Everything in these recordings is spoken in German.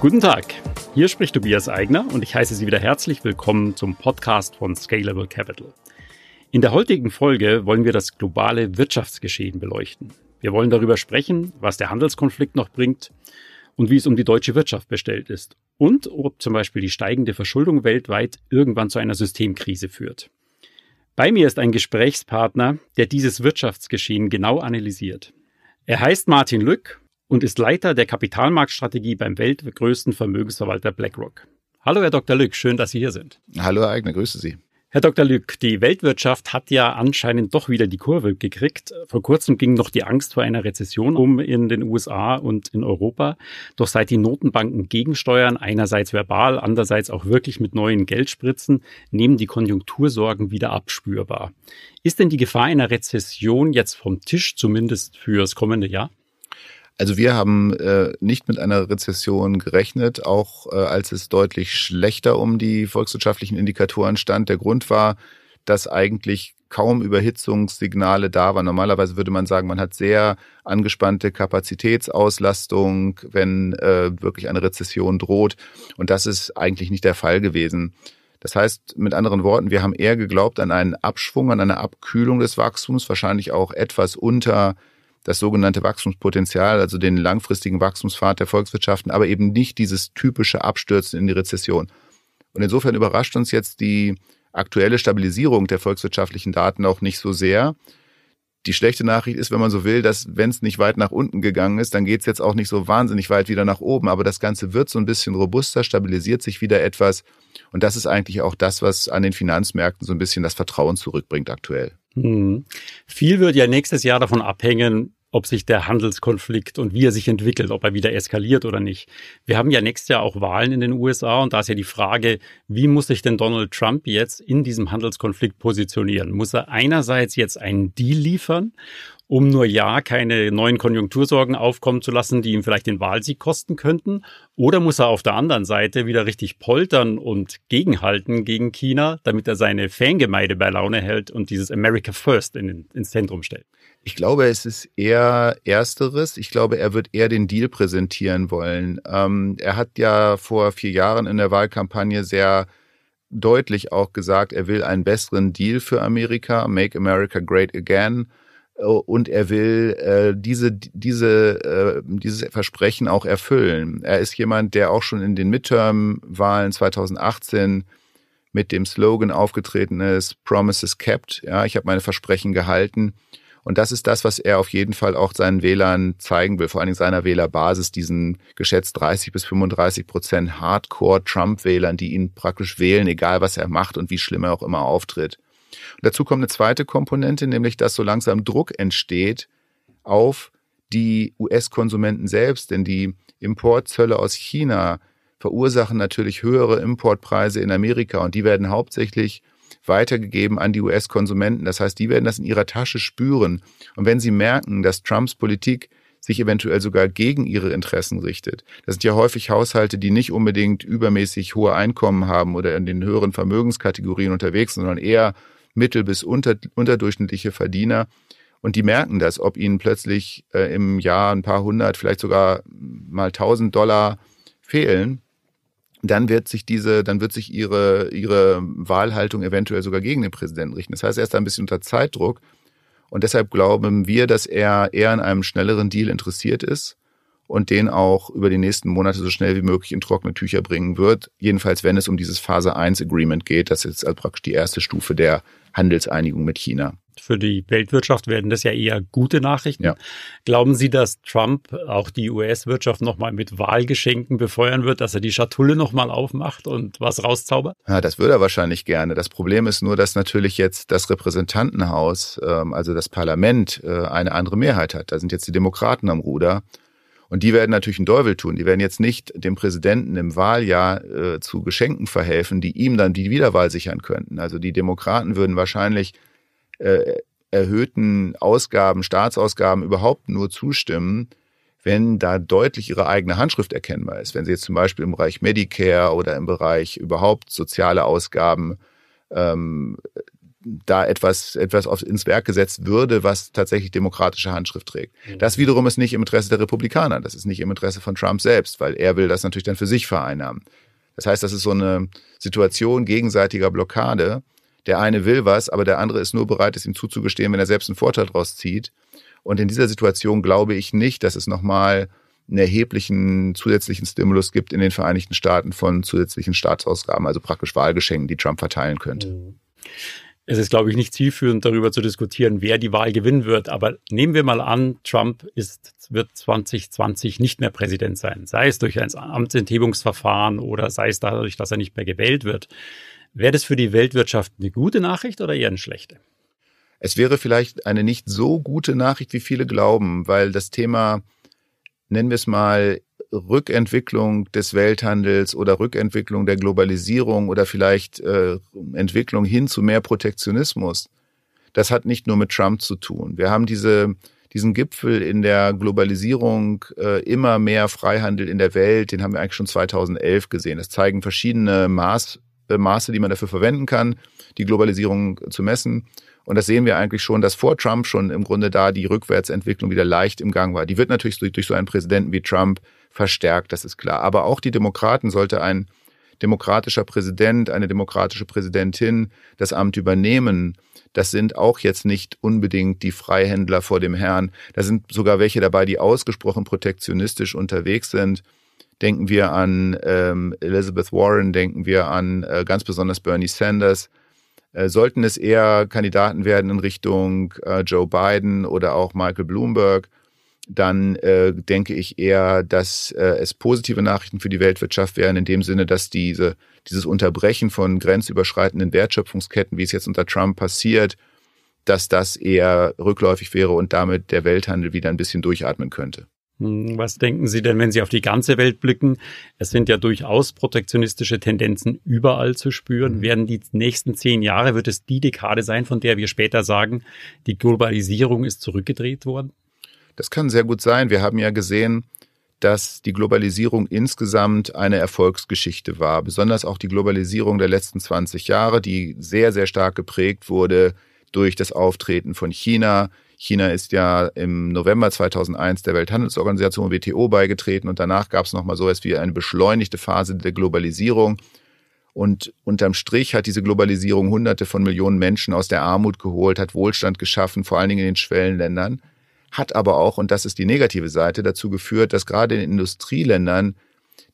Guten Tag, hier spricht Tobias Eigner und ich heiße Sie wieder herzlich willkommen zum Podcast von Scalable Capital. In der heutigen Folge wollen wir das globale Wirtschaftsgeschehen beleuchten. Wir wollen darüber sprechen, was der Handelskonflikt noch bringt und wie es um die deutsche Wirtschaft bestellt ist und ob zum Beispiel die steigende Verschuldung weltweit irgendwann zu einer Systemkrise führt. Bei mir ist ein Gesprächspartner, der dieses Wirtschaftsgeschehen genau analysiert. Er heißt Martin Lück und ist Leiter der Kapitalmarktstrategie beim weltgrößten Vermögensverwalter BlackRock. Hallo, Herr Dr. Lück, schön, dass Sie hier sind. Hallo, Herr Eigner, grüße Sie. Herr Dr. Lück, die Weltwirtschaft hat ja anscheinend doch wieder die Kurve gekriegt. Vor kurzem ging noch die Angst vor einer Rezession um in den USA und in Europa. Doch seit die Notenbanken gegensteuern, einerseits verbal, andererseits auch wirklich mit neuen Geldspritzen, nehmen die Konjunktursorgen wieder abspürbar. Ist denn die Gefahr einer Rezession jetzt vom Tisch, zumindest fürs kommende Jahr? Also wir haben äh, nicht mit einer Rezession gerechnet, auch äh, als es deutlich schlechter um die volkswirtschaftlichen Indikatoren stand. Der Grund war, dass eigentlich kaum Überhitzungssignale da waren. Normalerweise würde man sagen, man hat sehr angespannte Kapazitätsauslastung, wenn äh, wirklich eine Rezession droht. Und das ist eigentlich nicht der Fall gewesen. Das heißt, mit anderen Worten, wir haben eher geglaubt an einen Abschwung, an eine Abkühlung des Wachstums, wahrscheinlich auch etwas unter das sogenannte Wachstumspotenzial, also den langfristigen Wachstumspfad der Volkswirtschaften, aber eben nicht dieses typische Abstürzen in die Rezession. Und insofern überrascht uns jetzt die aktuelle Stabilisierung der volkswirtschaftlichen Daten auch nicht so sehr. Die schlechte Nachricht ist, wenn man so will, dass wenn es nicht weit nach unten gegangen ist, dann geht es jetzt auch nicht so wahnsinnig weit wieder nach oben. Aber das Ganze wird so ein bisschen robuster, stabilisiert sich wieder etwas. Und das ist eigentlich auch das, was an den Finanzmärkten so ein bisschen das Vertrauen zurückbringt aktuell. Hm. Viel wird ja nächstes Jahr davon abhängen, ob sich der Handelskonflikt und wie er sich entwickelt, ob er wieder eskaliert oder nicht. Wir haben ja nächstes Jahr auch Wahlen in den USA und da ist ja die Frage, wie muss sich denn Donald Trump jetzt in diesem Handelskonflikt positionieren? Muss er einerseits jetzt einen Deal liefern um nur ja keine neuen Konjunktursorgen aufkommen zu lassen, die ihm vielleicht den Wahlsieg kosten könnten? Oder muss er auf der anderen Seite wieder richtig poltern und gegenhalten gegen China, damit er seine Fangemeinde bei Laune hält und dieses America First in, ins Zentrum stellt? Ich glaube, es ist eher Ersteres. Ich glaube, er wird eher den Deal präsentieren wollen. Ähm, er hat ja vor vier Jahren in der Wahlkampagne sehr deutlich auch gesagt, er will einen besseren Deal für Amerika, Make America Great Again und er will äh, diese diese äh, dieses Versprechen auch erfüllen. Er ist jemand, der auch schon in den Midterm-Wahlen 2018 mit dem Slogan aufgetreten ist: Promises kept. Ja, ich habe meine Versprechen gehalten. Und das ist das, was er auf jeden Fall auch seinen Wählern zeigen will, vor allen Dingen seiner Wählerbasis, diesen geschätzt 30 bis 35 Prozent Hardcore-Trump-Wählern, die ihn praktisch wählen, egal was er macht und wie schlimm er auch immer auftritt. Und dazu kommt eine zweite Komponente, nämlich dass so langsam Druck entsteht auf die US-Konsumenten selbst, denn die Importzölle aus China verursachen natürlich höhere Importpreise in Amerika und die werden hauptsächlich weitergegeben an die US-Konsumenten. Das heißt, die werden das in ihrer Tasche spüren. Und wenn sie merken, dass Trumps Politik sich eventuell sogar gegen ihre Interessen richtet. Das sind ja häufig Haushalte, die nicht unbedingt übermäßig hohe Einkommen haben oder in den höheren Vermögenskategorien unterwegs sind, sondern eher mittel- bis unter, unterdurchschnittliche Verdiener. Und die merken das, ob ihnen plötzlich äh, im Jahr ein paar hundert, vielleicht sogar mal tausend Dollar fehlen, dann wird sich diese, dann wird sich ihre, ihre Wahlhaltung eventuell sogar gegen den Präsidenten richten. Das heißt, er ist da ein bisschen unter Zeitdruck. Und deshalb glauben wir, dass er eher an einem schnelleren Deal interessiert ist und den auch über die nächsten Monate so schnell wie möglich in trockene Tücher bringen wird. Jedenfalls, wenn es um dieses Phase 1 Agreement geht. Das ist also praktisch die erste Stufe der Handelseinigung mit China. Für die Weltwirtschaft werden das ja eher gute Nachrichten. Ja. Glauben Sie, dass Trump auch die US-Wirtschaft nochmal mit Wahlgeschenken befeuern wird, dass er die Schatulle nochmal aufmacht und was rauszaubert? Ja, das würde er wahrscheinlich gerne. Das Problem ist nur, dass natürlich jetzt das Repräsentantenhaus, ähm, also das Parlament, äh, eine andere Mehrheit hat. Da sind jetzt die Demokraten am Ruder. Und die werden natürlich einen Teufel tun. Die werden jetzt nicht dem Präsidenten im Wahljahr äh, zu Geschenken verhelfen, die ihm dann die Wiederwahl sichern könnten. Also die Demokraten würden wahrscheinlich äh, erhöhten Ausgaben, Staatsausgaben überhaupt nur zustimmen, wenn da deutlich ihre eigene Handschrift erkennbar ist. Wenn sie jetzt zum Beispiel im Bereich Medicare oder im Bereich überhaupt soziale Ausgaben ähm, da etwas, etwas auf, ins Werk gesetzt würde, was tatsächlich demokratische Handschrift trägt. Mhm. Das wiederum ist nicht im Interesse der Republikaner. Das ist nicht im Interesse von Trump selbst, weil er will das natürlich dann für sich vereinnahmen. Das heißt, das ist so eine Situation gegenseitiger Blockade. Der eine will was, aber der andere ist nur bereit, es ihm zuzugestehen, wenn er selbst einen Vorteil daraus zieht. Und in dieser Situation glaube ich nicht, dass es nochmal einen erheblichen zusätzlichen Stimulus gibt in den Vereinigten Staaten von zusätzlichen Staatsausgaben, also praktisch Wahlgeschenken, die Trump verteilen könnte. Mhm. Es ist, glaube ich, nicht zielführend, darüber zu diskutieren, wer die Wahl gewinnen wird. Aber nehmen wir mal an, Trump ist, wird 2020 nicht mehr Präsident sein. Sei es durch ein Amtsenthebungsverfahren oder sei es dadurch, dass er nicht mehr gewählt wird. Wäre das für die Weltwirtschaft eine gute Nachricht oder eher eine schlechte? Es wäre vielleicht eine nicht so gute Nachricht, wie viele glauben, weil das Thema, nennen wir es mal, Rückentwicklung des Welthandels oder Rückentwicklung der Globalisierung oder vielleicht äh, Entwicklung hin zu mehr Protektionismus, das hat nicht nur mit Trump zu tun. Wir haben diese, diesen Gipfel in der Globalisierung, äh, immer mehr Freihandel in der Welt, den haben wir eigentlich schon 2011 gesehen. Das zeigen verschiedene Maß, äh, Maße, die man dafür verwenden kann, die Globalisierung zu messen. Und das sehen wir eigentlich schon, dass vor Trump schon im Grunde da die Rückwärtsentwicklung wieder leicht im Gang war. Die wird natürlich durch, durch so einen Präsidenten wie Trump verstärkt, das ist klar. Aber auch die Demokraten sollte ein demokratischer Präsident, eine demokratische Präsidentin das Amt übernehmen. Das sind auch jetzt nicht unbedingt die Freihändler vor dem Herrn. Da sind sogar welche dabei, die ausgesprochen protektionistisch unterwegs sind. Denken wir an ähm, Elizabeth Warren, denken wir an äh, ganz besonders Bernie Sanders. Äh, sollten es eher Kandidaten werden in Richtung äh, Joe Biden oder auch Michael Bloomberg, dann äh, denke ich eher, dass äh, es positive Nachrichten für die Weltwirtschaft wären, in dem Sinne, dass diese, dieses Unterbrechen von grenzüberschreitenden Wertschöpfungsketten, wie es jetzt unter Trump passiert, dass das eher rückläufig wäre und damit der Welthandel wieder ein bisschen durchatmen könnte. Hm, was denken Sie denn, wenn Sie auf die ganze Welt blicken? Es sind ja durchaus protektionistische Tendenzen überall zu spüren. Mhm. Werden die nächsten zehn Jahre, wird es die Dekade sein, von der wir später sagen, die Globalisierung ist zurückgedreht worden? Das kann sehr gut sein. Wir haben ja gesehen, dass die Globalisierung insgesamt eine Erfolgsgeschichte war. Besonders auch die Globalisierung der letzten 20 Jahre, die sehr, sehr stark geprägt wurde durch das Auftreten von China. China ist ja im November 2001 der Welthandelsorganisation WTO beigetreten und danach gab es nochmal so etwas wie eine beschleunigte Phase der Globalisierung. Und unterm Strich hat diese Globalisierung Hunderte von Millionen Menschen aus der Armut geholt, hat Wohlstand geschaffen, vor allen Dingen in den Schwellenländern hat aber auch, und das ist die negative Seite, dazu geführt, dass gerade in Industrieländern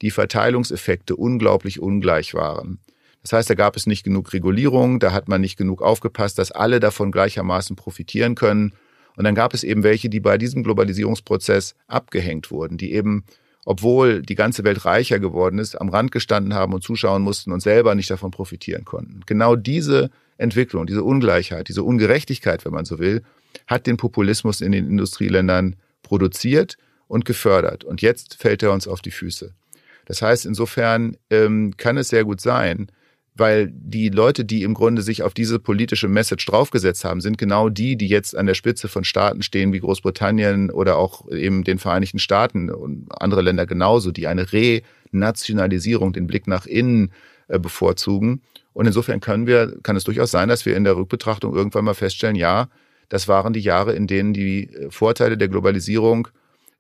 die Verteilungseffekte unglaublich ungleich waren. Das heißt, da gab es nicht genug Regulierung, da hat man nicht genug aufgepasst, dass alle davon gleichermaßen profitieren können. Und dann gab es eben welche, die bei diesem Globalisierungsprozess abgehängt wurden, die eben, obwohl die ganze Welt reicher geworden ist, am Rand gestanden haben und zuschauen mussten und selber nicht davon profitieren konnten. Genau diese Entwicklung, diese Ungleichheit, diese Ungerechtigkeit, wenn man so will, hat den Populismus in den Industrieländern produziert und gefördert. Und jetzt fällt er uns auf die Füße. Das heißt, insofern ähm, kann es sehr gut sein, weil die Leute, die im Grunde sich auf diese politische Message draufgesetzt haben, sind genau die, die jetzt an der Spitze von Staaten stehen wie Großbritannien oder auch eben den Vereinigten Staaten und andere Länder genauso, die eine Renationalisierung, den Blick nach innen äh, bevorzugen. Und insofern können wir, kann es durchaus sein, dass wir in der Rückbetrachtung irgendwann mal feststellen, ja, das waren die Jahre, in denen die äh, Vorteile der Globalisierung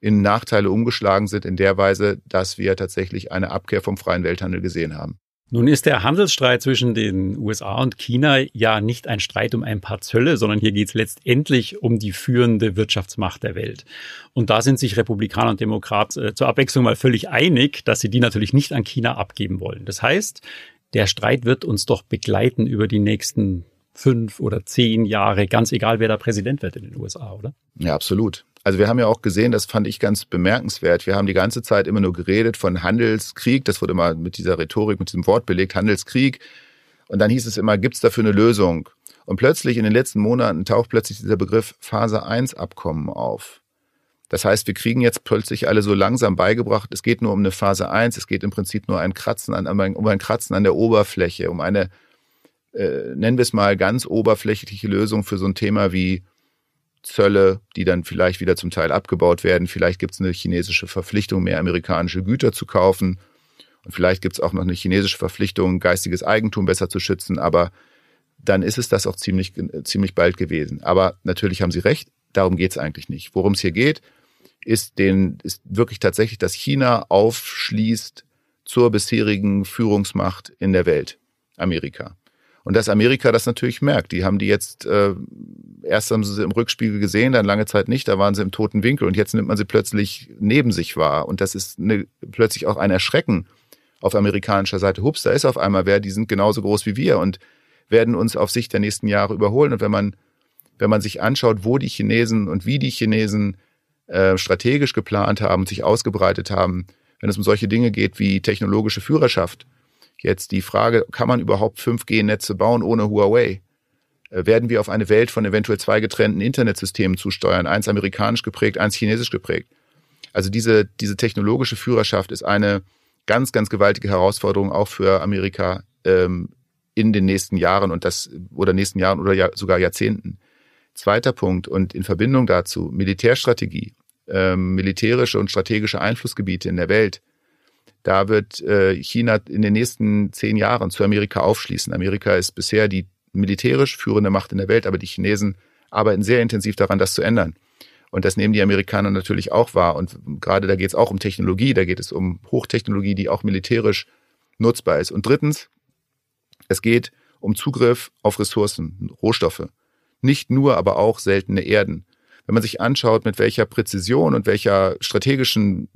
in Nachteile umgeschlagen sind, in der Weise, dass wir tatsächlich eine Abkehr vom freien Welthandel gesehen haben. Nun ist der Handelsstreit zwischen den USA und China ja nicht ein Streit um ein paar Zölle, sondern hier geht es letztendlich um die führende Wirtschaftsmacht der Welt. Und da sind sich Republikaner und Demokrat äh, zur Abwechslung mal völlig einig, dass sie die natürlich nicht an China abgeben wollen. Das heißt, der Streit wird uns doch begleiten über die nächsten fünf oder zehn Jahre, ganz egal, wer da Präsident wird in den USA, oder? Ja, absolut. Also wir haben ja auch gesehen, das fand ich ganz bemerkenswert. Wir haben die ganze Zeit immer nur geredet von Handelskrieg. Das wurde immer mit dieser Rhetorik, mit diesem Wort belegt, Handelskrieg. Und dann hieß es immer, gibt es dafür eine Lösung? Und plötzlich in den letzten Monaten taucht plötzlich dieser Begriff Phase 1 Abkommen auf. Das heißt, wir kriegen jetzt plötzlich alle so langsam beigebracht, es geht nur um eine Phase 1, es geht im Prinzip nur ein Kratzen an, um ein Kratzen an der Oberfläche, um eine äh, nennen wir es mal, ganz oberflächliche Lösung für so ein Thema wie Zölle, die dann vielleicht wieder zum Teil abgebaut werden. Vielleicht gibt es eine chinesische Verpflichtung, mehr amerikanische Güter zu kaufen. Und vielleicht gibt es auch noch eine chinesische Verpflichtung, geistiges Eigentum besser zu schützen. Aber dann ist es das auch ziemlich, ziemlich bald gewesen. Aber natürlich haben Sie recht, darum geht es eigentlich nicht. Worum es hier geht, ist, den, ist wirklich tatsächlich, dass China aufschließt zur bisherigen Führungsmacht in der Welt, Amerika. Und dass Amerika das natürlich merkt. Die haben die jetzt, äh, erst haben sie sie im Rückspiegel gesehen, dann lange Zeit nicht, da waren sie im toten Winkel und jetzt nimmt man sie plötzlich neben sich wahr. Und das ist eine, plötzlich auch ein Erschrecken auf amerikanischer Seite. Hups, da ist auf einmal wer, die sind genauso groß wie wir und werden uns auf Sicht der nächsten Jahre überholen. Und wenn man, wenn man sich anschaut, wo die Chinesen und wie die Chinesen äh, strategisch geplant haben, sich ausgebreitet haben, wenn es um solche Dinge geht wie technologische Führerschaft, Jetzt die Frage, kann man überhaupt 5G-Netze bauen ohne Huawei? Äh, werden wir auf eine Welt von eventuell zwei getrennten Internetsystemen zusteuern, eins amerikanisch geprägt, eins chinesisch geprägt? Also diese, diese technologische Führerschaft ist eine ganz, ganz gewaltige Herausforderung auch für Amerika ähm, in den nächsten Jahren und das oder nächsten Jahren oder ja, sogar Jahrzehnten. Zweiter Punkt und in Verbindung dazu Militärstrategie, ähm, militärische und strategische Einflussgebiete in der Welt da wird äh, China in den nächsten zehn Jahren zu Amerika aufschließen. Amerika ist bisher die militärisch führende Macht in der Welt, aber die Chinesen arbeiten sehr intensiv daran, das zu ändern. Und das nehmen die Amerikaner natürlich auch wahr. Und gerade da geht es auch um Technologie, da geht es um Hochtechnologie, die auch militärisch nutzbar ist. Und drittens, es geht um Zugriff auf Ressourcen, Rohstoffe. Nicht nur, aber auch seltene Erden wenn man sich anschaut, mit welcher Präzision und welcher strategischen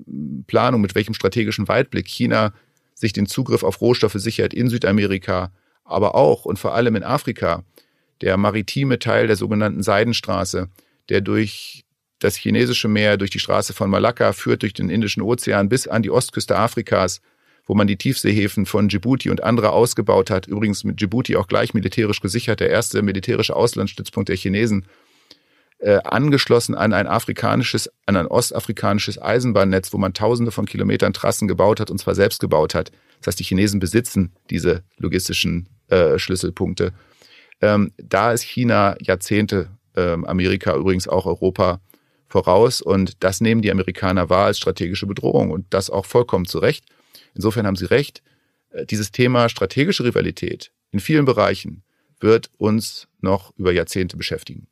Planung, mit welchem strategischen Weitblick China sich den Zugriff auf Rohstoffe sichert in Südamerika, aber auch und vor allem in Afrika, der maritime Teil der sogenannten Seidenstraße, der durch das chinesische Meer, durch die Straße von Malakka führt, durch den Indischen Ozean bis an die Ostküste Afrikas, wo man die Tiefseehäfen von Djibouti und andere ausgebaut hat. Übrigens mit Djibouti auch gleich militärisch gesichert, der erste militärische Auslandsstützpunkt der Chinesen äh, angeschlossen an ein afrikanisches, an ein ostafrikanisches Eisenbahnnetz, wo man tausende von Kilometern Trassen gebaut hat und zwar selbst gebaut hat. Das heißt, die Chinesen besitzen diese logistischen äh, Schlüsselpunkte. Ähm, da ist China Jahrzehnte, ähm, Amerika übrigens auch Europa voraus und das nehmen die Amerikaner wahr als strategische Bedrohung und das auch vollkommen zu Recht. Insofern haben Sie recht. Äh, dieses Thema strategische Rivalität in vielen Bereichen wird uns noch über Jahrzehnte beschäftigen.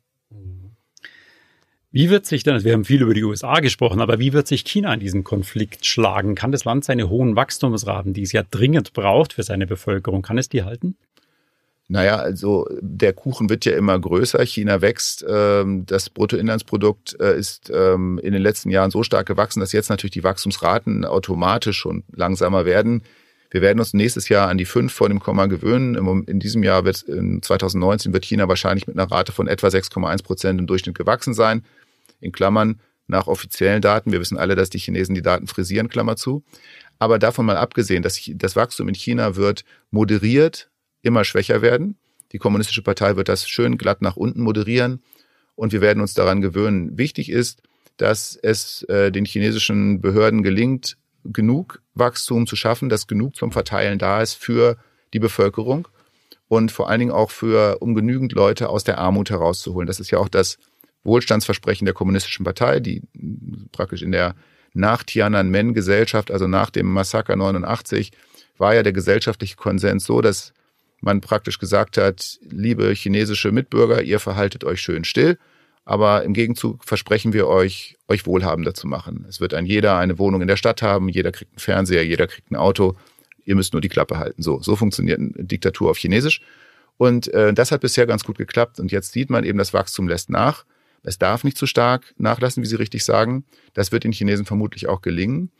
Wie wird sich denn, wir haben viel über die USA gesprochen, aber wie wird sich China in diesen Konflikt schlagen? Kann das Land seine hohen Wachstumsraten, die es ja dringend braucht für seine Bevölkerung, kann es die halten? Naja, also der Kuchen wird ja immer größer. China wächst. Ähm, das Bruttoinlandsprodukt äh, ist ähm, in den letzten Jahren so stark gewachsen, dass jetzt natürlich die Wachstumsraten automatisch schon langsamer werden. Wir werden uns nächstes Jahr an die fünf vor dem Komma gewöhnen. In diesem Jahr wird, in 2019 wird China wahrscheinlich mit einer Rate von etwa 6,1 Prozent im Durchschnitt gewachsen sein in Klammern nach offiziellen Daten. Wir wissen alle, dass die Chinesen die Daten frisieren, Klammer zu. Aber davon mal abgesehen, dass das Wachstum in China wird moderiert immer schwächer werden. Die Kommunistische Partei wird das schön glatt nach unten moderieren und wir werden uns daran gewöhnen. Wichtig ist, dass es äh, den chinesischen Behörden gelingt, genug Wachstum zu schaffen, dass genug zum Verteilen da ist für die Bevölkerung und vor allen Dingen auch für, um genügend Leute aus der Armut herauszuholen. Das ist ja auch das Wohlstandsversprechen der Kommunistischen Partei, die praktisch in der nach Tiananmen-Gesellschaft, also nach dem Massaker 89, war ja der gesellschaftliche Konsens so, dass man praktisch gesagt hat, liebe chinesische Mitbürger, ihr verhaltet euch schön still, aber im Gegenzug versprechen wir euch, euch wohlhabender zu machen. Es wird ein jeder eine Wohnung in der Stadt haben, jeder kriegt einen Fernseher, jeder kriegt ein Auto, ihr müsst nur die Klappe halten. So, so funktioniert eine Diktatur auf Chinesisch. Und äh, das hat bisher ganz gut geklappt. Und jetzt sieht man eben, das Wachstum lässt nach. Es darf nicht zu stark nachlassen, wie Sie richtig sagen. Das wird den Chinesen vermutlich auch gelingen.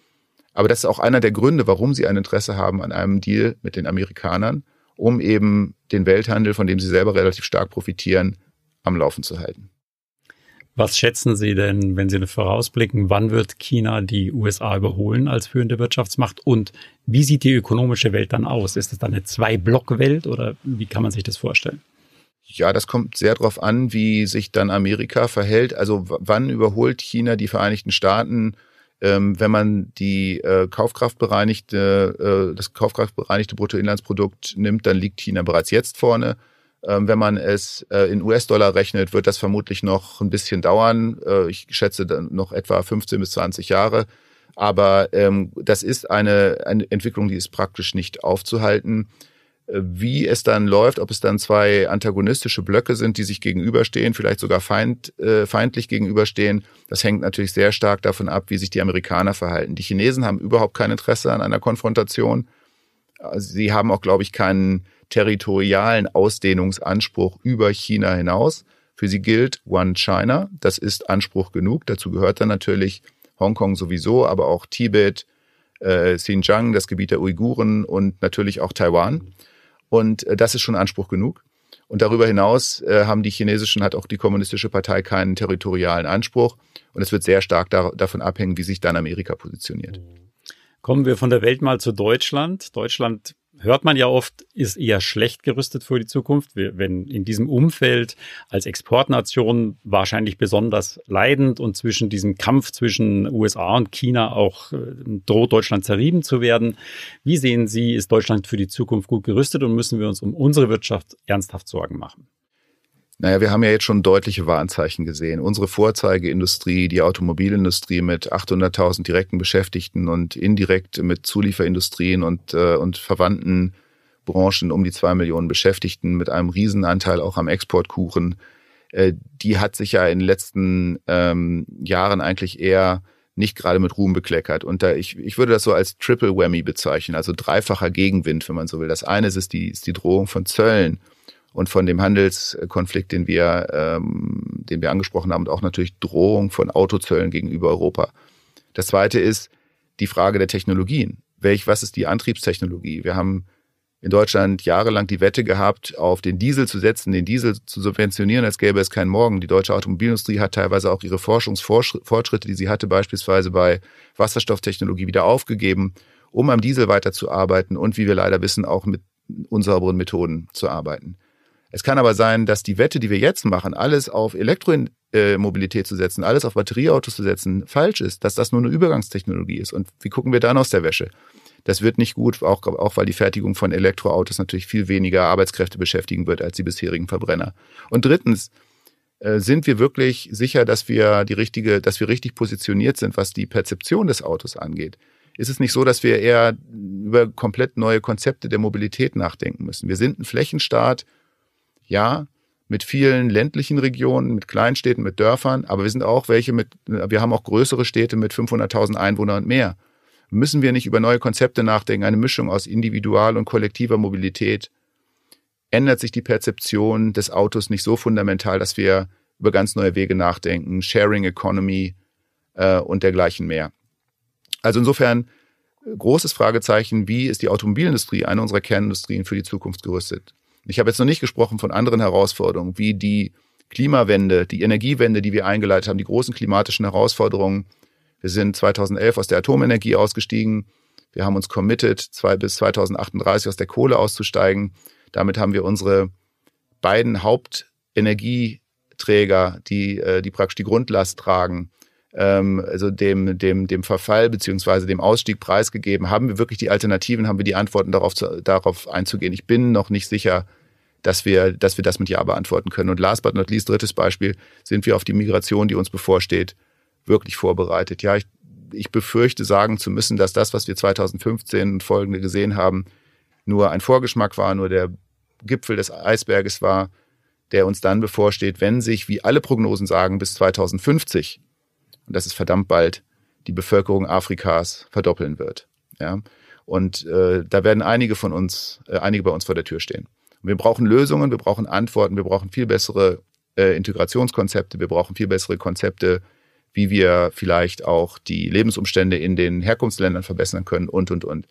Aber das ist auch einer der Gründe, warum sie ein Interesse haben an einem Deal mit den Amerikanern, um eben den Welthandel, von dem sie selber relativ stark profitieren, am Laufen zu halten. Was schätzen Sie denn, wenn Sie vorausblicken, wann wird China die USA überholen als führende Wirtschaftsmacht und wie sieht die ökonomische Welt dann aus? Ist es dann eine Zwei-Block-Welt oder wie kann man sich das vorstellen? Ja, das kommt sehr darauf an, wie sich dann Amerika verhält. Also wann überholt China die Vereinigten Staaten, ähm, wenn man die äh, kaufkraftbereinigte, äh, das kaufkraftbereinigte Bruttoinlandsprodukt nimmt, dann liegt China bereits jetzt vorne. Ähm, wenn man es äh, in US-Dollar rechnet, wird das vermutlich noch ein bisschen dauern. Äh, ich schätze dann noch etwa 15 bis 20 Jahre. Aber ähm, das ist eine, eine Entwicklung, die ist praktisch nicht aufzuhalten. Wie es dann läuft, ob es dann zwei antagonistische Blöcke sind, die sich gegenüberstehen, vielleicht sogar feind, äh, feindlich gegenüberstehen, das hängt natürlich sehr stark davon ab, wie sich die Amerikaner verhalten. Die Chinesen haben überhaupt kein Interesse an einer Konfrontation. Sie haben auch, glaube ich, keinen territorialen Ausdehnungsanspruch über China hinaus. Für sie gilt One China. Das ist Anspruch genug. Dazu gehört dann natürlich Hongkong sowieso, aber auch Tibet, äh, Xinjiang, das Gebiet der Uiguren und natürlich auch Taiwan. Und äh, das ist schon Anspruch genug. Und darüber hinaus äh, haben die chinesischen, hat auch die kommunistische Partei keinen territorialen Anspruch. Und es wird sehr stark da, davon abhängen, wie sich dann Amerika positioniert. Kommen wir von der Welt mal zu Deutschland. Deutschland hört man ja oft, ist eher schlecht gerüstet für die Zukunft, wenn in diesem Umfeld als Exportnation wahrscheinlich besonders leidend und zwischen diesem Kampf zwischen USA und China auch äh, droht Deutschland zerrieben zu werden. Wie sehen Sie, ist Deutschland für die Zukunft gut gerüstet und müssen wir uns um unsere Wirtschaft ernsthaft Sorgen machen? Naja, wir haben ja jetzt schon deutliche Warnzeichen gesehen. Unsere Vorzeigeindustrie, die Automobilindustrie mit 800.000 direkten Beschäftigten und indirekt mit Zulieferindustrien und, äh, und verwandten Branchen um die zwei Millionen Beschäftigten mit einem Riesenanteil auch am Exportkuchen, äh, die hat sich ja in den letzten ähm, Jahren eigentlich eher nicht gerade mit Ruhm bekleckert. Und da ich, ich würde das so als Triple Whammy bezeichnen, also dreifacher Gegenwind, wenn man so will. Das eine ist die, ist die Drohung von Zöllen und von dem Handelskonflikt, den wir, ähm, den wir angesprochen haben, und auch natürlich Drohung von Autozöllen gegenüber Europa. Das zweite ist die Frage der Technologien. Welch, was ist die Antriebstechnologie? Wir haben in Deutschland jahrelang die Wette gehabt, auf den Diesel zu setzen, den Diesel zu subventionieren, als gäbe es keinen Morgen. Die deutsche Automobilindustrie hat teilweise auch ihre Forschungsfortschritte, die sie hatte, beispielsweise bei Wasserstofftechnologie wieder aufgegeben, um am Diesel weiterzuarbeiten und, wie wir leider wissen, auch mit unsauberen Methoden zu arbeiten. Es kann aber sein, dass die Wette, die wir jetzt machen, alles auf Elektromobilität zu setzen, alles auf Batterieautos zu setzen, falsch ist, dass das nur eine Übergangstechnologie ist. Und wie gucken wir dann aus der Wäsche? Das wird nicht gut, auch, auch weil die Fertigung von Elektroautos natürlich viel weniger Arbeitskräfte beschäftigen wird als die bisherigen Verbrenner. Und drittens, äh, sind wir wirklich sicher, dass wir die richtige, dass wir richtig positioniert sind, was die Perzeption des Autos angeht? Ist es nicht so, dass wir eher über komplett neue Konzepte der Mobilität nachdenken müssen? Wir sind ein Flächenstaat, ja, mit vielen ländlichen Regionen, mit Kleinstädten, mit Dörfern, aber wir sind auch welche mit, wir haben auch größere Städte mit 500.000 Einwohnern und mehr. Müssen wir nicht über neue Konzepte nachdenken, eine Mischung aus individual und kollektiver Mobilität? Ändert sich die Perzeption des Autos nicht so fundamental, dass wir über ganz neue Wege nachdenken, Sharing Economy äh, und dergleichen mehr? Also insofern großes Fragezeichen, wie ist die Automobilindustrie, eine unserer Kernindustrien, für die Zukunft gerüstet? Ich habe jetzt noch nicht gesprochen von anderen Herausforderungen, wie die Klimawende, die Energiewende, die wir eingeleitet haben, die großen klimatischen Herausforderungen. Wir sind 2011 aus der Atomenergie ausgestiegen. Wir haben uns committed, zwei, bis 2038 aus der Kohle auszusteigen. Damit haben wir unsere beiden Hauptenergieträger, die, äh, die praktisch die Grundlast tragen, ähm, also dem, dem, dem Verfall beziehungsweise dem Ausstieg preisgegeben. Haben wir wirklich die Alternativen, haben wir die Antworten darauf, darauf einzugehen? Ich bin noch nicht sicher, dass wir, dass wir das mit Ja beantworten können. Und last but not least, drittes Beispiel, sind wir auf die Migration, die uns bevorsteht, wirklich vorbereitet. Ja, ich, ich befürchte sagen zu müssen, dass das, was wir 2015 und folgende gesehen haben, nur ein Vorgeschmack war, nur der Gipfel des Eisberges war, der uns dann bevorsteht, wenn sich, wie alle Prognosen sagen, bis 2050, und das ist verdammt bald, die Bevölkerung Afrikas verdoppeln wird. Ja, und äh, da werden einige von uns, äh, einige bei uns vor der Tür stehen. Wir brauchen Lösungen, wir brauchen Antworten, wir brauchen viel bessere äh, Integrationskonzepte, wir brauchen viel bessere Konzepte, wie wir vielleicht auch die Lebensumstände in den Herkunftsländern verbessern können und, und, und.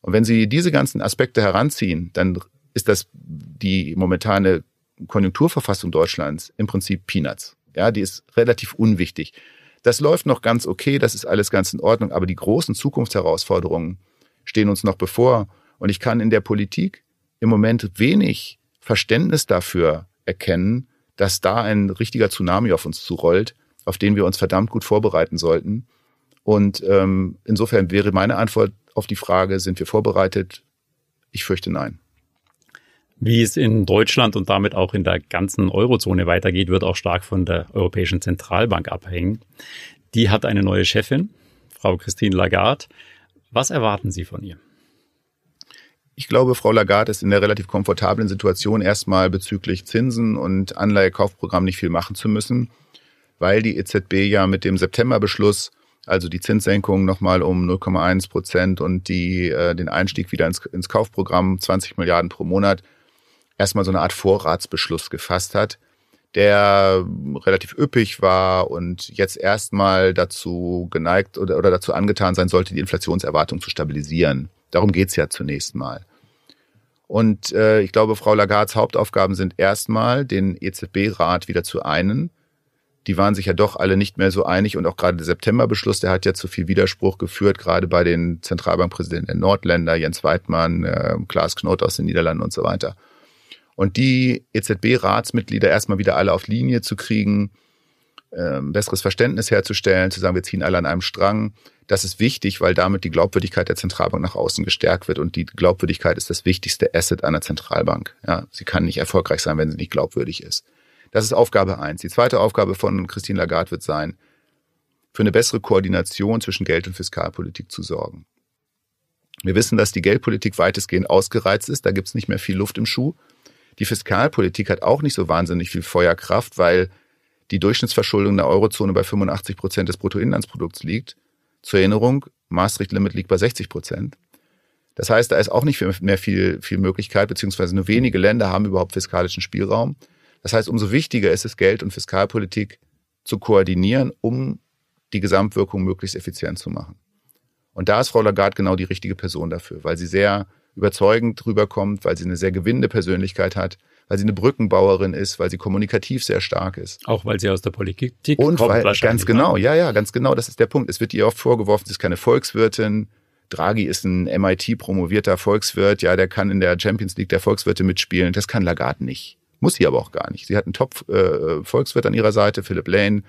Und wenn Sie diese ganzen Aspekte heranziehen, dann ist das die momentane Konjunkturverfassung Deutschlands im Prinzip Peanuts. Ja, die ist relativ unwichtig. Das läuft noch ganz okay, das ist alles ganz in Ordnung, aber die großen Zukunftsherausforderungen stehen uns noch bevor. Und ich kann in der Politik im Moment wenig Verständnis dafür erkennen, dass da ein richtiger Tsunami auf uns zurollt, auf den wir uns verdammt gut vorbereiten sollten. Und ähm, insofern wäre meine Antwort auf die Frage, sind wir vorbereitet? Ich fürchte nein. Wie es in Deutschland und damit auch in der ganzen Eurozone weitergeht, wird auch stark von der Europäischen Zentralbank abhängen. Die hat eine neue Chefin, Frau Christine Lagarde. Was erwarten Sie von ihr? Ich glaube, Frau Lagarde ist in der relativ komfortablen Situation, erstmal bezüglich Zinsen und Anleihekaufprogramm nicht viel machen zu müssen, weil die EZB ja mit dem Septemberbeschluss, also die Zinssenkung nochmal um 0,1 Prozent und die, äh, den Einstieg wieder ins, ins Kaufprogramm 20 Milliarden pro Monat, erstmal so eine Art Vorratsbeschluss gefasst hat, der relativ üppig war und jetzt erstmal dazu geneigt oder, oder dazu angetan sein sollte, die Inflationserwartung zu stabilisieren. Darum geht's ja zunächst mal. Und äh, ich glaube, Frau Lagardes Hauptaufgaben sind erstmal, den EZB-Rat wieder zu einen. Die waren sich ja doch alle nicht mehr so einig und auch gerade der Septemberbeschluss, der hat ja zu viel Widerspruch geführt, gerade bei den Zentralbankpräsidenten der Nordländer, Jens Weidmann, äh, Klaas Knot aus den Niederlanden und so weiter. Und die EZB-Ratsmitglieder erstmal wieder alle auf Linie zu kriegen, ähm, besseres Verständnis herzustellen, zu sagen, wir ziehen alle an einem Strang. Das ist wichtig, weil damit die Glaubwürdigkeit der Zentralbank nach außen gestärkt wird. Und die Glaubwürdigkeit ist das wichtigste Asset einer Zentralbank. Ja, sie kann nicht erfolgreich sein, wenn sie nicht glaubwürdig ist. Das ist Aufgabe eins. Die zweite Aufgabe von Christine Lagarde wird sein, für eine bessere Koordination zwischen Geld- und Fiskalpolitik zu sorgen. Wir wissen, dass die Geldpolitik weitestgehend ausgereizt ist. Da gibt es nicht mehr viel Luft im Schuh. Die Fiskalpolitik hat auch nicht so wahnsinnig viel Feuerkraft, weil die Durchschnittsverschuldung der Eurozone bei 85 Prozent des Bruttoinlandsprodukts liegt. Zur Erinnerung, Maastricht-Limit liegt bei 60 Prozent. Das heißt, da ist auch nicht mehr viel, viel Möglichkeit, beziehungsweise nur wenige Länder haben überhaupt fiskalischen Spielraum. Das heißt, umso wichtiger ist es, Geld- und Fiskalpolitik zu koordinieren, um die Gesamtwirkung möglichst effizient zu machen. Und da ist Frau Lagarde genau die richtige Person dafür, weil sie sehr überzeugend rüberkommt, weil sie eine sehr gewinnende Persönlichkeit hat, weil sie eine Brückenbauerin ist, weil sie kommunikativ sehr stark ist. Auch weil sie aus der Politik und kommt. Weil, ganz genau, ne? ja, ja, ganz genau, das ist der Punkt. Es wird ihr oft vorgeworfen, sie ist keine Volkswirtin. Draghi ist ein MIT-promovierter Volkswirt, ja, der kann in der Champions League der Volkswirte mitspielen. Das kann Lagarde nicht. Muss sie aber auch gar nicht. Sie hat einen Top-Volkswirt äh, an ihrer Seite, Philip Lane.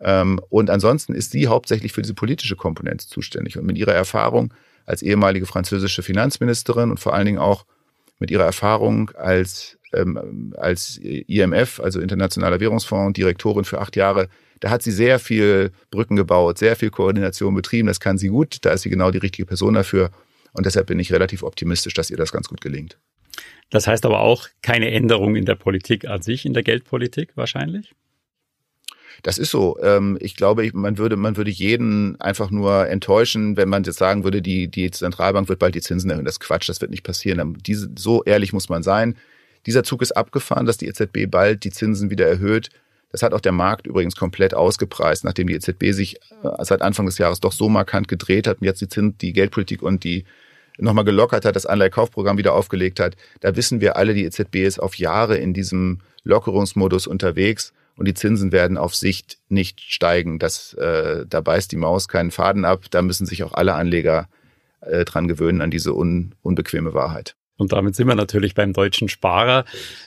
Ähm, und ansonsten ist sie hauptsächlich für diese politische Komponente zuständig. Und mit ihrer Erfahrung als ehemalige französische Finanzministerin und vor allen Dingen auch mit ihrer Erfahrung als, ähm, als IMF, also Internationaler Währungsfonds, Direktorin für acht Jahre, da hat sie sehr viel Brücken gebaut, sehr viel Koordination betrieben. Das kann sie gut. Da ist sie genau die richtige Person dafür. Und deshalb bin ich relativ optimistisch, dass ihr das ganz gut gelingt. Das heißt aber auch keine Änderung in der Politik an sich, in der Geldpolitik wahrscheinlich? Das ist so. Ähm, ich glaube, man würde, man würde jeden einfach nur enttäuschen, wenn man jetzt sagen würde, die, die Zentralbank wird bald die Zinsen erhöhen. Das ist Quatsch, das wird nicht passieren. Diese, so ehrlich muss man sein. Dieser Zug ist abgefahren, dass die EZB bald die Zinsen wieder erhöht. Das hat auch der Markt übrigens komplett ausgepreist, nachdem die EZB sich äh, seit Anfang des Jahres doch so markant gedreht hat und jetzt die, Zins, die Geldpolitik und die nochmal gelockert hat, das Anleihekaufprogramm wieder aufgelegt hat. Da wissen wir alle, die EZB ist auf Jahre in diesem Lockerungsmodus unterwegs und die Zinsen werden auf Sicht nicht steigen. Das, äh, da beißt die Maus keinen Faden ab. Da müssen sich auch alle Anleger äh, dran gewöhnen an diese un, unbequeme Wahrheit. Und damit sind wir natürlich beim deutschen Sparer.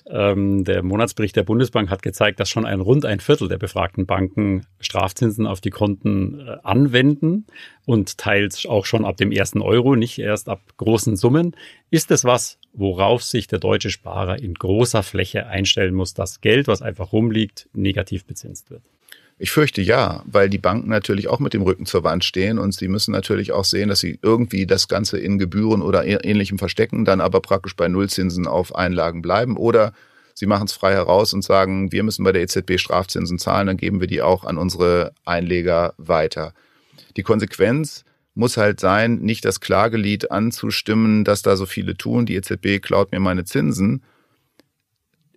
Ähm, der Monatsbericht der Bundesbank hat gezeigt, dass schon ein rund ein Viertel der befragten Banken Strafzinsen auf die Konten äh, anwenden und teils auch schon ab dem ersten Euro, nicht erst ab großen Summen. Ist es was, worauf sich der deutsche Sparer in großer Fläche einstellen muss, dass Geld, was einfach rumliegt, negativ bezinst wird? Ich fürchte ja, weil die Banken natürlich auch mit dem Rücken zur Wand stehen und sie müssen natürlich auch sehen, dass sie irgendwie das Ganze in Gebühren oder ähnlichem verstecken, dann aber praktisch bei Nullzinsen auf Einlagen bleiben oder sie machen es frei heraus und sagen, wir müssen bei der EZB Strafzinsen zahlen, dann geben wir die auch an unsere Einleger weiter. Die Konsequenz muss halt sein, nicht das Klagelied anzustimmen, dass da so viele tun, die EZB klaut mir meine Zinsen,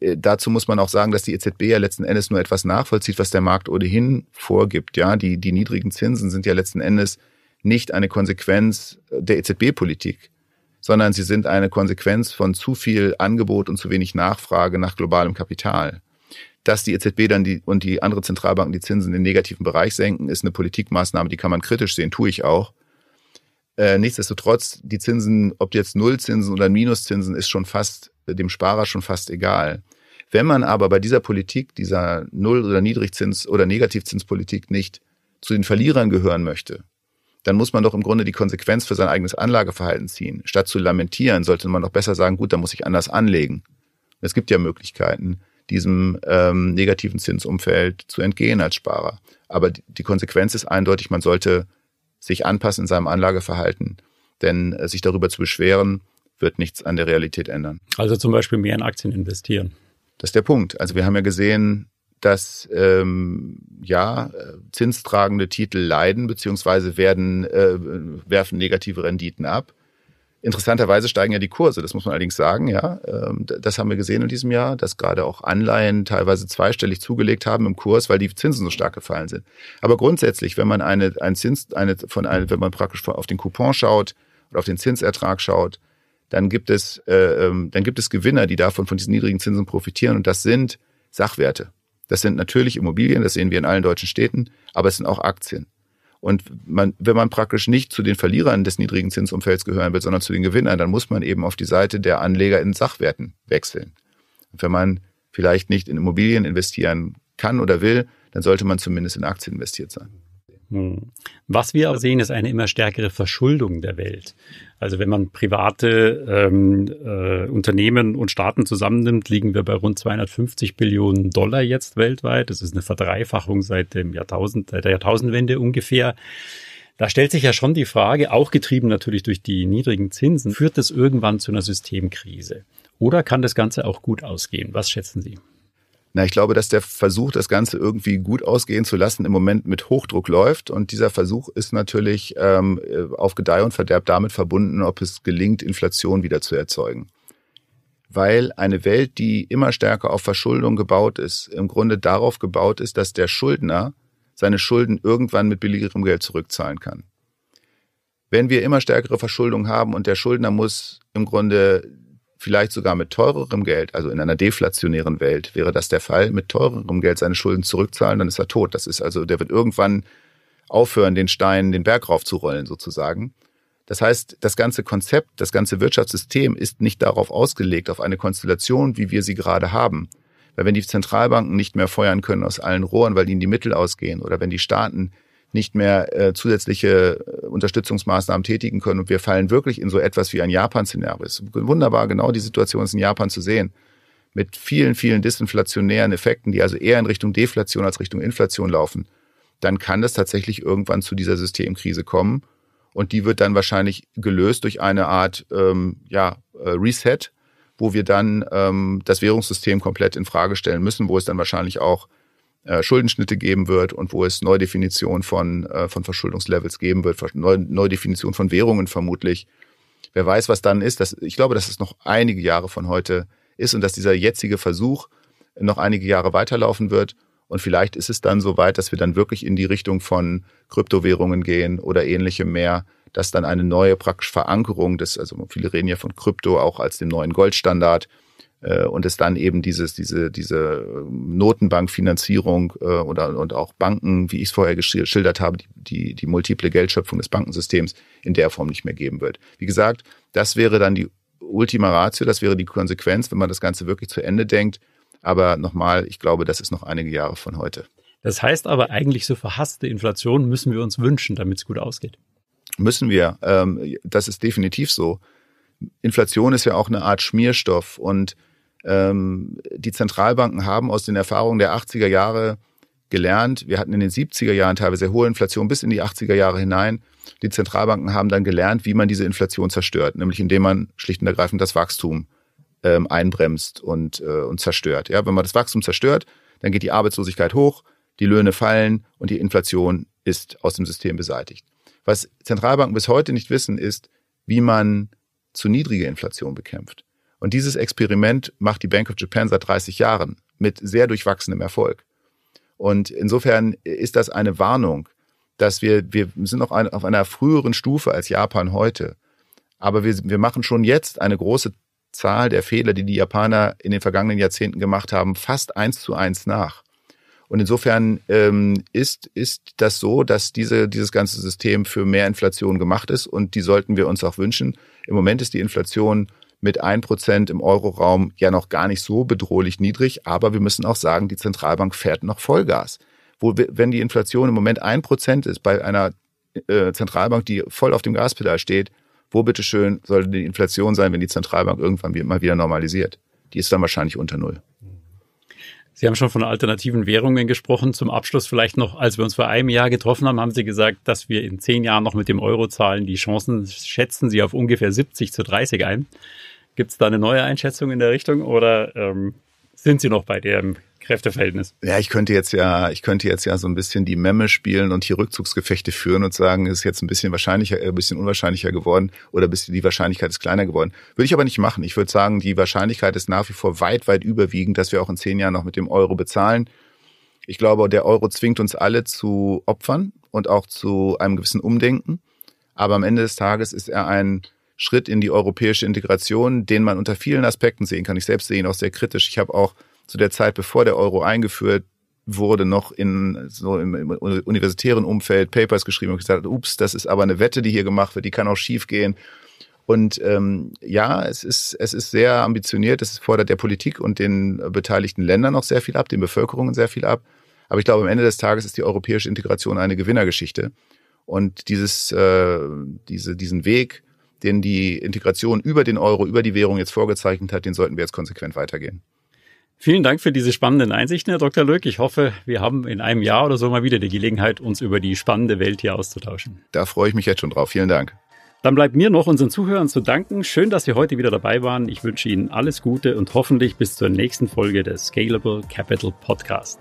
dazu muss man auch sagen, dass die EZB ja letzten Endes nur etwas nachvollzieht, was der Markt ohnehin vorgibt. Ja, die, die niedrigen Zinsen sind ja letzten Endes nicht eine Konsequenz der EZB-Politik, sondern sie sind eine Konsequenz von zu viel Angebot und zu wenig Nachfrage nach globalem Kapital. Dass die EZB dann die, und die andere Zentralbanken die Zinsen in den negativen Bereich senken, ist eine Politikmaßnahme, die kann man kritisch sehen, tue ich auch. Äh, nichtsdestotrotz, die Zinsen, ob jetzt Nullzinsen oder Minuszinsen, ist schon fast dem Sparer schon fast egal. Wenn man aber bei dieser Politik, dieser Null- oder Niedrigzins- oder Negativzinspolitik nicht zu den Verlierern gehören möchte, dann muss man doch im Grunde die Konsequenz für sein eigenes Anlageverhalten ziehen. Statt zu lamentieren, sollte man doch besser sagen, gut, dann muss ich anders anlegen. Es gibt ja Möglichkeiten, diesem ähm, negativen Zinsumfeld zu entgehen als Sparer. Aber die Konsequenz ist eindeutig, man sollte sich anpassen in seinem Anlageverhalten. Denn äh, sich darüber zu beschweren, wird nichts an der Realität ändern. Also zum Beispiel mehr in Aktien investieren. Das ist der Punkt. Also wir haben ja gesehen, dass ähm, ja zinstragende Titel leiden beziehungsweise werden äh, werfen negative Renditen ab. Interessanterweise steigen ja die Kurse, das muss man allerdings sagen, ja. Ähm, das haben wir gesehen in diesem Jahr, dass gerade auch Anleihen teilweise zweistellig zugelegt haben im Kurs, weil die Zinsen so stark gefallen sind. Aber grundsätzlich, wenn man eine, ein Zins, eine von eine, wenn man praktisch auf den Coupon schaut oder auf den Zinsertrag schaut, dann gibt es, äh, ähm, dann gibt es Gewinner, die davon von diesen niedrigen Zinsen profitieren und das sind Sachwerte. Das sind natürlich Immobilien, das sehen wir in allen deutschen Städten, aber es sind auch Aktien. Und man, wenn man praktisch nicht zu den Verlierern des niedrigen Zinsumfelds gehören will, sondern zu den Gewinnern, dann muss man eben auf die Seite der Anleger in Sachwerten wechseln. Und wenn man vielleicht nicht in Immobilien investieren kann oder will, dann sollte man zumindest in Aktien investiert sein. Hm. Was wir aber sehen, ist eine immer stärkere Verschuldung der Welt. Also wenn man private ähm, äh, Unternehmen und Staaten zusammennimmt, liegen wir bei rund 250 Billionen Dollar jetzt weltweit. Das ist eine Verdreifachung seit dem Jahrtausend, seit der Jahrtausendwende ungefähr. Da stellt sich ja schon die Frage, auch getrieben natürlich durch die niedrigen Zinsen, führt das irgendwann zu einer Systemkrise? Oder kann das Ganze auch gut ausgehen? Was schätzen Sie? Na, ich glaube, dass der Versuch, das Ganze irgendwie gut ausgehen zu lassen, im Moment mit Hochdruck läuft. Und dieser Versuch ist natürlich ähm, auf Gedeih und Verderb damit verbunden, ob es gelingt, Inflation wieder zu erzeugen. Weil eine Welt, die immer stärker auf Verschuldung gebaut ist, im Grunde darauf gebaut ist, dass der Schuldner seine Schulden irgendwann mit billigerem Geld zurückzahlen kann. Wenn wir immer stärkere Verschuldung haben und der Schuldner muss im Grunde vielleicht sogar mit teurerem Geld, also in einer deflationären Welt wäre das der Fall, mit teurerem Geld seine Schulden zurückzahlen, dann ist er tot. Das ist also, der wird irgendwann aufhören, den Stein den Berg raufzurollen sozusagen. Das heißt, das ganze Konzept, das ganze Wirtschaftssystem ist nicht darauf ausgelegt, auf eine Konstellation, wie wir sie gerade haben. Weil wenn die Zentralbanken nicht mehr feuern können aus allen Rohren, weil ihnen die Mittel ausgehen, oder wenn die Staaten nicht mehr äh, zusätzliche äh, Unterstützungsmaßnahmen tätigen können. Und wir fallen wirklich in so etwas wie ein Japan-Szenario. Es ist wunderbar, genau die Situation ist in Japan zu sehen. Mit vielen, vielen disinflationären Effekten, die also eher in Richtung Deflation als Richtung Inflation laufen. Dann kann das tatsächlich irgendwann zu dieser Systemkrise kommen. Und die wird dann wahrscheinlich gelöst durch eine Art ähm, ja, äh, Reset, wo wir dann ähm, das Währungssystem komplett in Frage stellen müssen, wo es dann wahrscheinlich auch äh, Schuldenschnitte geben wird und wo es Neudefinition von, äh, von Verschuldungslevels geben wird, Neudefinition von Währungen vermutlich. Wer weiß, was dann ist. Das, ich glaube, dass es noch einige Jahre von heute ist und dass dieser jetzige Versuch noch einige Jahre weiterlaufen wird. Und vielleicht ist es dann so weit, dass wir dann wirklich in die Richtung von Kryptowährungen gehen oder ähnlichem mehr, dass dann eine neue praktische Verankerung des, also viele reden ja von Krypto auch als dem neuen Goldstandard, und es dann eben dieses, diese, diese Notenbankfinanzierung äh, oder und auch Banken, wie ich es vorher geschildert habe, die, die, die multiple Geldschöpfung des Bankensystems in der Form nicht mehr geben wird. Wie gesagt, das wäre dann die Ultima Ratio, das wäre die Konsequenz, wenn man das Ganze wirklich zu Ende denkt. Aber nochmal, ich glaube, das ist noch einige Jahre von heute. Das heißt aber eigentlich, so verhasste Inflation müssen wir uns wünschen, damit es gut ausgeht. Müssen wir. Ähm, das ist definitiv so. Inflation ist ja auch eine Art Schmierstoff und ähm, die Zentralbanken haben aus den Erfahrungen der 80er Jahre gelernt. Wir hatten in den 70er Jahren teilweise hohe Inflation bis in die 80er Jahre hinein. Die Zentralbanken haben dann gelernt, wie man diese Inflation zerstört, nämlich indem man schlicht und ergreifend das Wachstum ähm, einbremst und, äh, und zerstört. Ja, wenn man das Wachstum zerstört, dann geht die Arbeitslosigkeit hoch, die Löhne fallen und die Inflation ist aus dem System beseitigt. Was Zentralbanken bis heute nicht wissen, ist, wie man zu niedrige Inflation bekämpft. Und dieses Experiment macht die Bank of Japan seit 30 Jahren mit sehr durchwachsenem Erfolg. Und insofern ist das eine Warnung, dass wir, wir sind noch auf einer früheren Stufe als Japan heute. Aber wir, wir machen schon jetzt eine große Zahl der Fehler, die die Japaner in den vergangenen Jahrzehnten gemacht haben, fast eins zu eins nach. Und insofern ähm, ist, ist das so, dass diese, dieses ganze System für mehr Inflation gemacht ist und die sollten wir uns auch wünschen. Im Moment ist die Inflation mit ein Prozent im Euroraum ja noch gar nicht so bedrohlich niedrig. Aber wir müssen auch sagen, die Zentralbank fährt noch Vollgas. Wo, wenn die Inflation im Moment ein Prozent ist bei einer äh, Zentralbank, die voll auf dem Gaspedal steht, wo bitteschön sollte die Inflation sein, wenn die Zentralbank irgendwann mal wieder normalisiert? Die ist dann wahrscheinlich unter Null. Sie haben schon von alternativen Währungen gesprochen. Zum Abschluss vielleicht noch, als wir uns vor einem Jahr getroffen haben, haben Sie gesagt, dass wir in zehn Jahren noch mit dem Euro zahlen. Die Chancen schätzen Sie auf ungefähr 70 zu 30 ein. Gibt es da eine neue Einschätzung in der Richtung oder ähm, sind Sie noch bei dem Kräfteverhältnis? Ja, ich könnte jetzt ja, ich könnte jetzt ja so ein bisschen die Memme spielen und hier Rückzugsgefechte führen und sagen, es ist jetzt ein bisschen wahrscheinlicher, äh, ein bisschen unwahrscheinlicher geworden oder die Wahrscheinlichkeit ist kleiner geworden. Würde ich aber nicht machen. Ich würde sagen, die Wahrscheinlichkeit ist nach wie vor weit, weit überwiegend, dass wir auch in zehn Jahren noch mit dem Euro bezahlen. Ich glaube, der Euro zwingt uns alle zu Opfern und auch zu einem gewissen Umdenken. Aber am Ende des Tages ist er ein Schritt in die europäische Integration, den man unter vielen Aspekten sehen kann. Ich selbst sehe ihn auch sehr kritisch. Ich habe auch zu der Zeit, bevor der Euro eingeführt wurde, noch in so im, im universitären Umfeld Papers geschrieben und gesagt, ups, das ist aber eine Wette, die hier gemacht wird, die kann auch schief gehen. Und ähm, ja, es ist, es ist sehr ambitioniert, es fordert der Politik und den beteiligten Ländern noch sehr viel ab, den Bevölkerungen sehr viel ab. Aber ich glaube, am Ende des Tages ist die europäische Integration eine Gewinnergeschichte. Und dieses, äh, diese, diesen Weg, den die Integration über den Euro, über die Währung jetzt vorgezeichnet hat, den sollten wir jetzt konsequent weitergehen. Vielen Dank für diese spannenden Einsichten, Herr Dr. Löck. Ich hoffe, wir haben in einem Jahr oder so mal wieder die Gelegenheit, uns über die spannende Welt hier auszutauschen. Da freue ich mich jetzt schon drauf. Vielen Dank. Dann bleibt mir noch unseren Zuhörern zu danken. Schön, dass Sie heute wieder dabei waren. Ich wünsche Ihnen alles Gute und hoffentlich bis zur nächsten Folge des Scalable Capital Podcast.